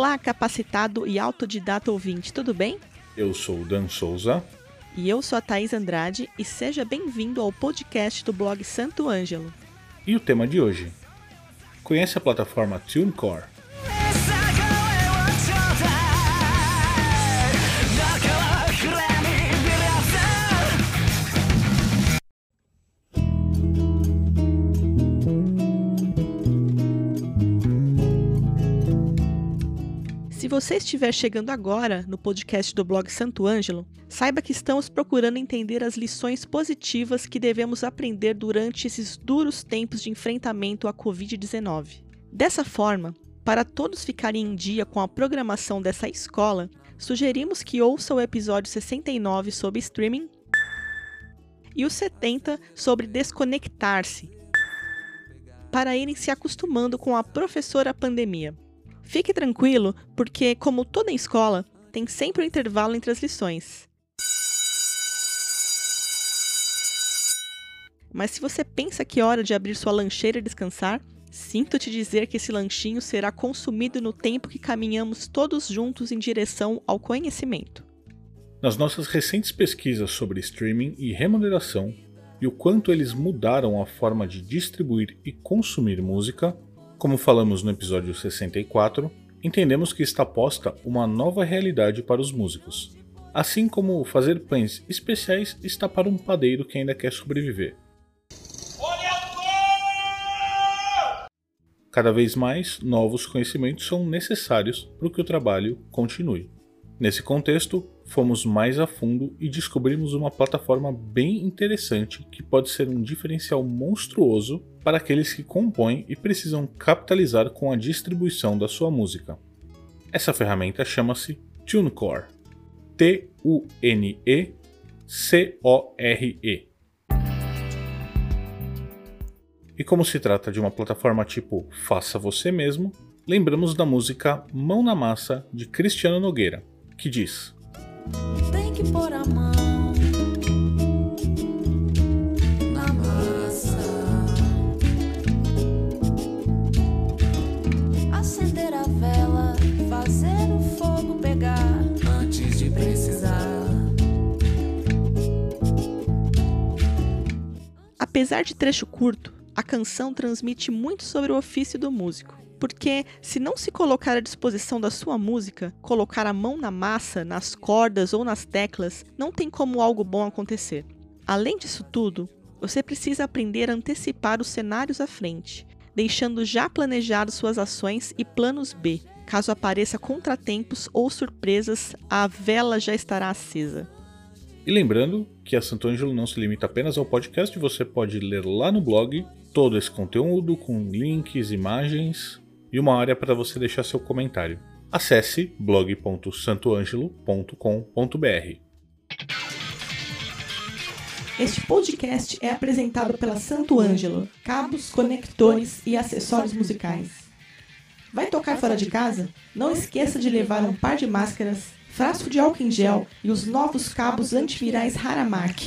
Olá, capacitado e autodidata ouvinte, tudo bem? Eu sou o Dan Souza. E eu sou a Thaís Andrade e seja bem-vindo ao podcast do blog Santo Ângelo. E o tema de hoje? Conhece a plataforma TuneCore? Você estiver chegando agora no podcast do blog Santo Ângelo, saiba que estamos procurando entender as lições positivas que devemos aprender durante esses duros tempos de enfrentamento à Covid-19. Dessa forma, para todos ficarem em dia com a programação dessa escola, sugerimos que ouça o episódio 69 sobre streaming e o 70 sobre desconectar-se, para irem se acostumando com a professora pandemia. Fique tranquilo, porque, como toda escola, tem sempre um intervalo entre as lições. Mas se você pensa que é hora de abrir sua lancheira e descansar, sinto te dizer que esse lanchinho será consumido no tempo que caminhamos todos juntos em direção ao conhecimento. Nas nossas recentes pesquisas sobre streaming e remuneração e o quanto eles mudaram a forma de distribuir e consumir música, como falamos no episódio 64, entendemos que está posta uma nova realidade para os músicos. Assim como fazer pães especiais está para um padeiro que ainda quer sobreviver. Cada vez mais, novos conhecimentos são necessários para que o trabalho continue. Nesse contexto, fomos mais a fundo e descobrimos uma plataforma bem interessante que pode ser um diferencial monstruoso para aqueles que compõem e precisam capitalizar com a distribuição da sua música. Essa ferramenta chama-se TuneCore. T-U-N-E-C-O-R-E. E como se trata de uma plataforma tipo Faça Você Mesmo, lembramos da música Mão na Massa de Cristiano Nogueira, que diz: Tem que pôr a mão na massa, acender a vela, fazer o fogo pegar antes de precisar. Apesar de trecho curto, a canção transmite muito sobre o ofício do músico porque se não se colocar à disposição da sua música, colocar a mão na massa, nas cordas ou nas teclas, não tem como algo bom acontecer. Além disso tudo, você precisa aprender a antecipar os cenários à frente, deixando já planejados suas ações e planos B. Caso apareça contratempos ou surpresas, a vela já estará acesa. E lembrando que a Santo Ângelo não se limita apenas ao podcast, você pode ler lá no blog todo esse conteúdo com links, imagens e uma área para você deixar seu comentário. Acesse blog.santoangelo.com.br. Este podcast é apresentado pela Santo Ângelo, cabos, conectores e acessórios musicais. Vai tocar fora de casa? Não esqueça de levar um par de máscaras, frasco de álcool em gel e os novos cabos antivirais Haramark.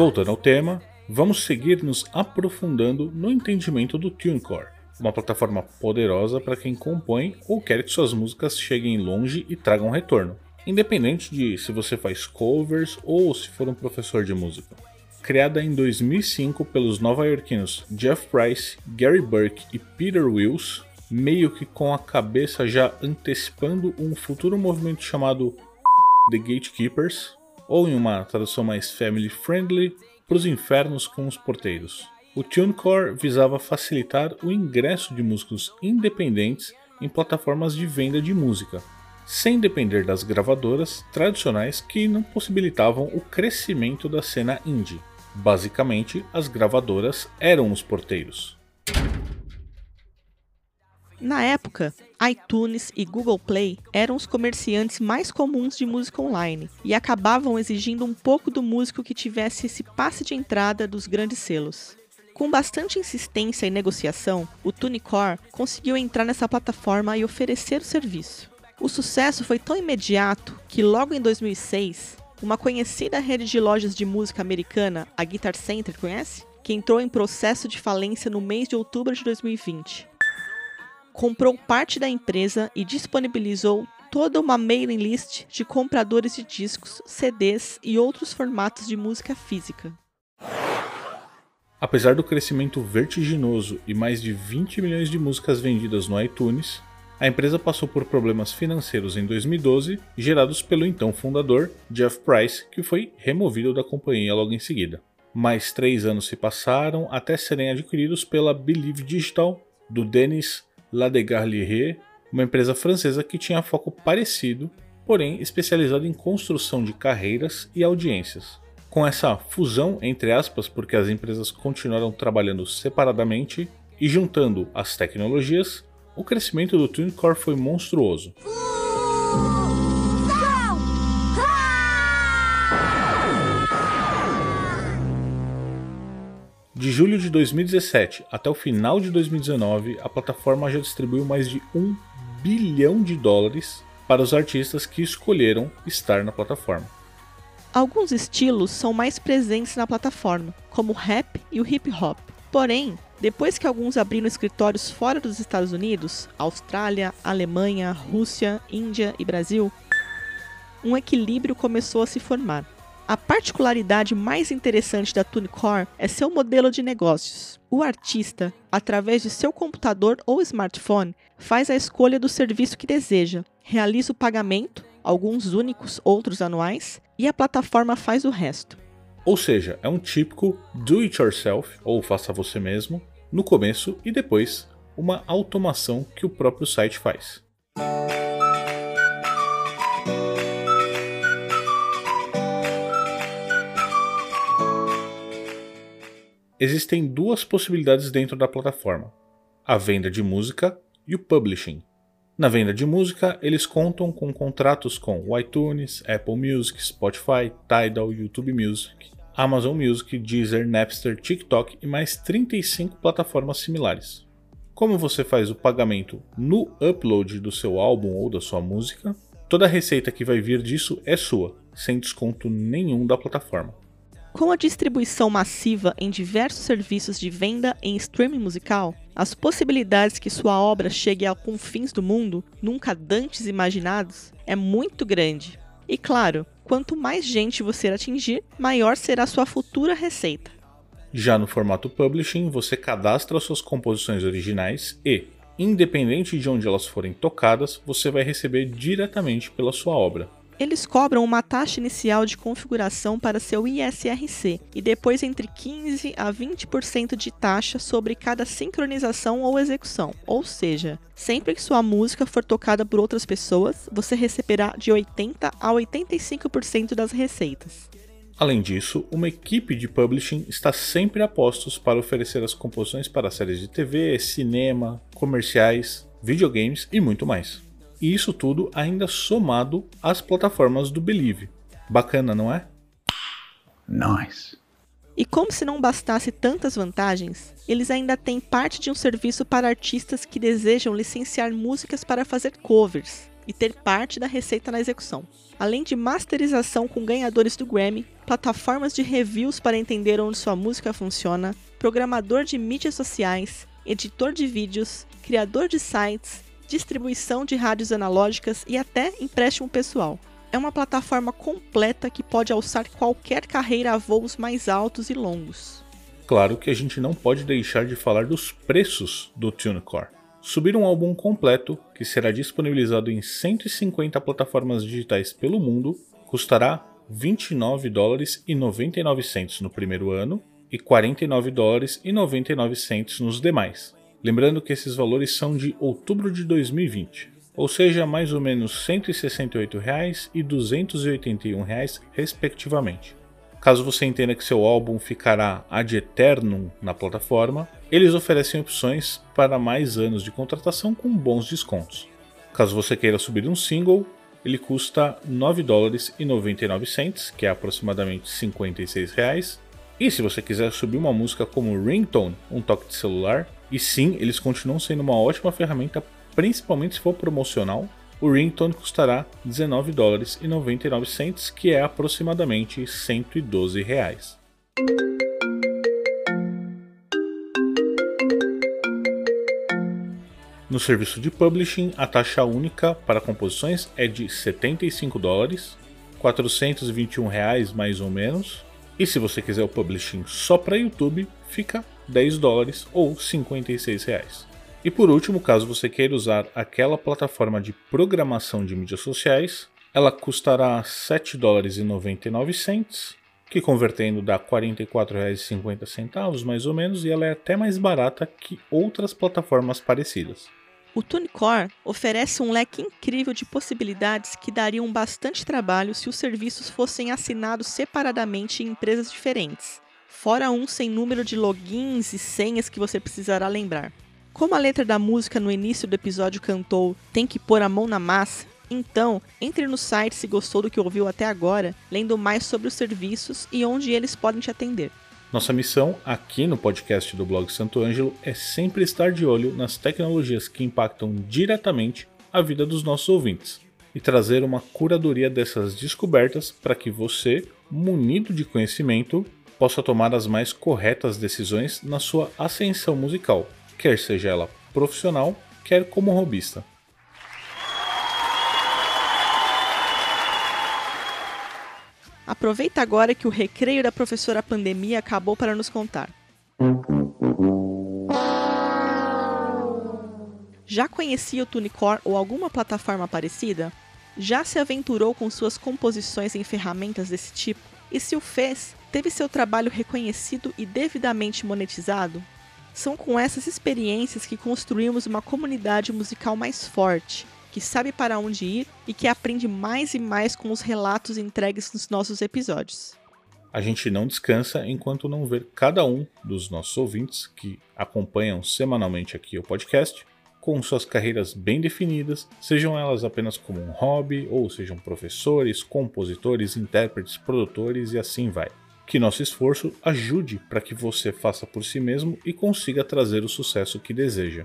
Voltando ao tema, vamos seguir nos aprofundando no entendimento do TuneCore, uma plataforma poderosa para quem compõe ou quer que suas músicas cheguem longe e tragam retorno, independente de se você faz covers ou se for um professor de música. Criada em 2005 pelos nova-iorquinos Jeff Price, Gary Burke e Peter Wills, meio que com a cabeça já antecipando um futuro movimento chamado The Gatekeepers, ou em uma tradução mais family friendly, para os infernos com os porteiros. O TuneCore visava facilitar o ingresso de músicos independentes em plataformas de venda de música, sem depender das gravadoras tradicionais que não possibilitavam o crescimento da cena indie. Basicamente, as gravadoras eram os porteiros. Na época, iTunes e Google Play eram os comerciantes mais comuns de música online e acabavam exigindo um pouco do músico que tivesse esse passe de entrada dos grandes selos. Com bastante insistência e negociação, o TuneCore conseguiu entrar nessa plataforma e oferecer o serviço. O sucesso foi tão imediato que logo em 2006, uma conhecida rede de lojas de música americana, a Guitar Center, conhece? Que entrou em processo de falência no mês de outubro de 2020. Comprou parte da empresa e disponibilizou toda uma mailing list de compradores de discos, CDs e outros formatos de música física. Apesar do crescimento vertiginoso e mais de 20 milhões de músicas vendidas no iTunes, a empresa passou por problemas financeiros em 2012, gerados pelo então fundador, Jeff Price, que foi removido da companhia logo em seguida. Mais três anos se passaram até serem adquiridos pela Believe Digital, do Denis Ladegarlier, uma empresa francesa que tinha foco parecido, porém especializado em construção de carreiras e audiências. Com essa fusão, entre aspas, porque as empresas continuaram trabalhando separadamente e juntando as tecnologias, o crescimento do TuneCore foi monstruoso. De julho de 2017 até o final de 2019, a plataforma já distribuiu mais de um bilhão de dólares para os artistas que escolheram estar na plataforma. Alguns estilos são mais presentes na plataforma, como o rap e o hip hop. Porém, depois que alguns abriram escritórios fora dos Estados Unidos, Austrália, Alemanha, Rússia, Índia e Brasil, um equilíbrio começou a se formar. A particularidade mais interessante da TuneCore é seu modelo de negócios. O artista, através de seu computador ou smartphone, faz a escolha do serviço que deseja, realiza o pagamento, alguns únicos, outros anuais, e a plataforma faz o resto. Ou seja, é um típico do it yourself, ou faça você mesmo, no começo e depois uma automação que o próprio site faz. Existem duas possibilidades dentro da plataforma: a venda de música e o publishing. Na venda de música, eles contam com contratos com o iTunes, Apple Music, Spotify, Tidal, YouTube Music, Amazon Music, Deezer, Napster, TikTok e mais 35 plataformas similares. Como você faz o pagamento no upload do seu álbum ou da sua música, toda a receita que vai vir disso é sua, sem desconto nenhum da plataforma. Com a distribuição massiva em diversos serviços de venda em streaming musical, as possibilidades que sua obra chegue a confins do mundo, nunca dantes imaginados, é muito grande. E claro, quanto mais gente você atingir, maior será sua futura receita. Já no formato publishing, você cadastra suas composições originais e, independente de onde elas forem tocadas, você vai receber diretamente pela sua obra. Eles cobram uma taxa inicial de configuração para seu ISRC e depois entre 15 a 20% de taxa sobre cada sincronização ou execução. Ou seja, sempre que sua música for tocada por outras pessoas, você receberá de 80 a 85% das receitas. Além disso, uma equipe de publishing está sempre a postos para oferecer as composições para séries de TV, cinema, comerciais, videogames e muito mais. E isso tudo ainda somado às plataformas do Believe. Bacana, não é? Nice. E como se não bastasse tantas vantagens, eles ainda têm parte de um serviço para artistas que desejam licenciar músicas para fazer covers e ter parte da receita na execução. Além de masterização com ganhadores do Grammy, plataformas de reviews para entender onde sua música funciona, programador de mídias sociais, editor de vídeos, criador de sites distribuição de rádios analógicas e até empréstimo pessoal. É uma plataforma completa que pode alçar qualquer carreira a voos mais altos e longos. Claro que a gente não pode deixar de falar dos preços do TuneCore. Subir um álbum completo, que será disponibilizado em 150 plataformas digitais pelo mundo, custará 29 dólares e 99 centos no primeiro ano e 49 dólares e 99 centos nos demais. Lembrando que esses valores são de outubro de 2020, ou seja, mais ou menos 168 reais e 281 reais, respectivamente. Caso você entenda que seu álbum ficará ad eternum na plataforma, eles oferecem opções para mais anos de contratação com bons descontos. Caso você queira subir um single, ele custa 9 dólares e 99 cents, que é aproximadamente 56 reais. E se você quiser subir uma música como Ringtone, um toque de celular, e sim, eles continuam sendo uma ótima ferramenta, principalmente se for promocional, o Ringtone custará 19 dólares e 99 cents, que é aproximadamente 112 reais. No serviço de publishing, a taxa única para composições é de 75 dólares, 421 reais mais ou menos. E se você quiser o publishing só para YouTube, fica 10 dólares ou 56 reais. E por último, caso você queira usar aquela plataforma de programação de mídias sociais, ela custará 7 dólares e 99 cents, que convertendo dá R$ 44,50 mais ou menos, e ela é até mais barata que outras plataformas parecidas. O TuneCore oferece um leque incrível de possibilidades que dariam bastante trabalho se os serviços fossem assinados separadamente em empresas diferentes, fora um sem número de logins e senhas que você precisará lembrar. Como a letra da música no início do episódio cantou Tem que pôr a mão na massa, então entre no site se gostou do que ouviu até agora, lendo mais sobre os serviços e onde eles podem te atender. Nossa missão aqui no podcast do blog Santo Ângelo é sempre estar de olho nas tecnologias que impactam diretamente a vida dos nossos ouvintes e trazer uma curadoria dessas descobertas para que você, munido de conhecimento, possa tomar as mais corretas decisões na sua ascensão musical, quer seja ela profissional, quer como robista. Aproveita agora que o recreio da professora Pandemia acabou para nos contar. Já conhecia o Tunicore ou alguma plataforma parecida? Já se aventurou com suas composições em ferramentas desse tipo? E se o fez, teve seu trabalho reconhecido e devidamente monetizado? São com essas experiências que construímos uma comunidade musical mais forte, que sabe para onde ir e que aprende mais e mais com os relatos entregues nos nossos episódios. A gente não descansa enquanto não ver cada um dos nossos ouvintes que acompanham semanalmente aqui o podcast com suas carreiras bem definidas, sejam elas apenas como um hobby ou sejam professores, compositores, intérpretes, produtores e assim vai. Que nosso esforço ajude para que você faça por si mesmo e consiga trazer o sucesso que deseja.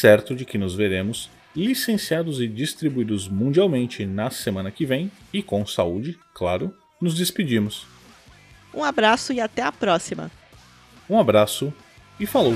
certo de que nos veremos licenciados e distribuídos mundialmente na semana que vem e com saúde, claro, nos despedimos. Um abraço e até a próxima. Um abraço e falou!